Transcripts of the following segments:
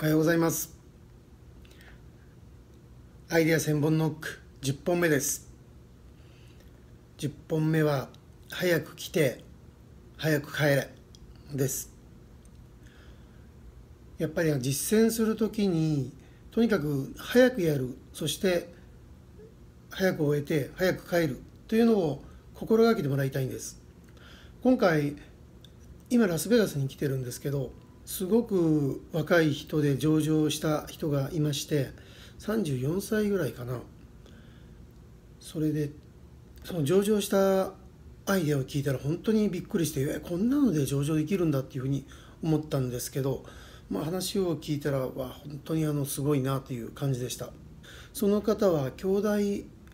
おはようございます。アイデア千本ノック10本目です。10本目は早く来て早く帰れです。やっぱり実践するときにとにかく早くやる。そして早く終えて早く帰る。というのを心がけてもらいたいんです。今回今ラスベガスに来てるんですけどすごく若い人で上場した人がいまして34歳ぐらいかな。それでその上場したアイデアを聞いたら本当にびっくりしてえこんなので上場できるんだっていうふうに思ったんですけど、まあ、話を聞いたらわ本当にあのすごいなという感じでした。その方は兄弟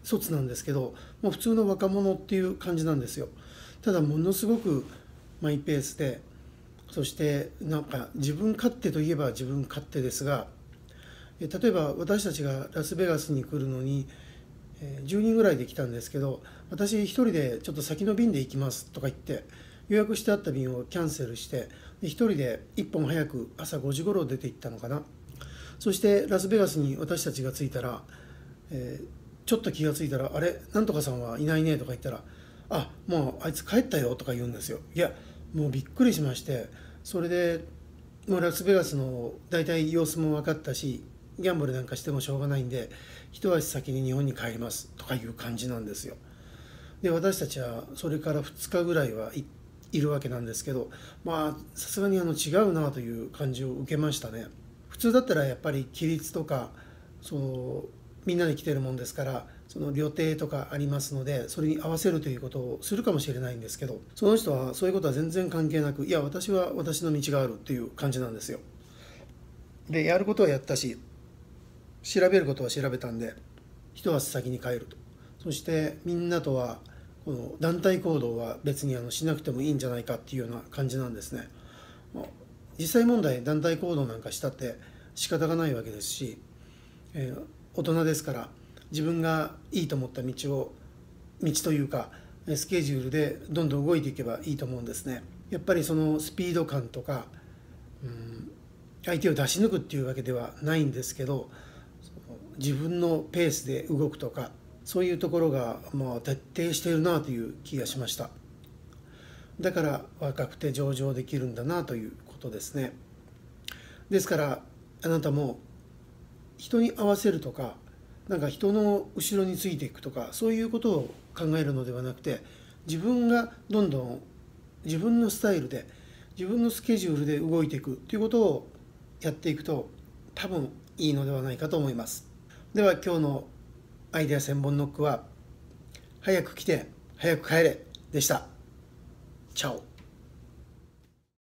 卒なんですけどもう普通の若者っていう感じなんですよ。ただものすごくマイペースでそしてなんか自分勝手といえば自分勝手ですが例えば私たちがラスベガスに来るのに10人ぐらいで来たんですけど私1人でちょっと先の便で行きますとか言って予約してあった便をキャンセルして1人で1本早く朝5時頃出て行ったのかな。そしてラスベガスに私たちが着いたら、えー、ちょっと気が付いたら「あれ？なんとかさんはいないね」とか言ったら「あもうあいつ帰ったよ」とか言うんですよ。いやもうびっくりしましてそれでもうラスベガスの大体様子も分かったしギャンブルなんかしてもしょうがないんで一足先に日本に帰りますとかいう感じなんですよ。で私たちはそれから2日ぐらいはいるわけなんですけどまあさすがにあの違うなという感じを受けましたね。普通だったらやっぱり規律とかそうみんなで来てるもんですからその旅程とかありますのでそれに合わせるということをするかもしれないんですけどその人はそういうことは全然関係なくいや私は私の道があるっていう感じなんですよ。でやることはやったし調べることは調べたんで一足先に帰ると。そしてみんなとはこの団体行動は別にあのしなくてもいいんじゃないかっていうような感じなんですね。実際問題団体行動なんかしたって仕方がないわけですし、えー、大人ですから自分がいいと思った道を道というかスケジュールでどんどん動いていけばいいと思うんですね。やっぱりそのスピード感とか、うん、相手を出し抜くっていうわけではないんですけど自分のペースで動くとかそういうところがまあ徹底しているなという気がしましただから若くて上場できるんだなということですねですからあなたも人に合わせるとかなんか人の後ろについていくとかそういうことを考えるのではなくて自分がどんどん自分のスタイルで自分のスケジュールで動いていくということをやっていくと多分いいのではないかと思います。では今日のアイデア千本ノックは早く来て早く帰れでした。チャオ。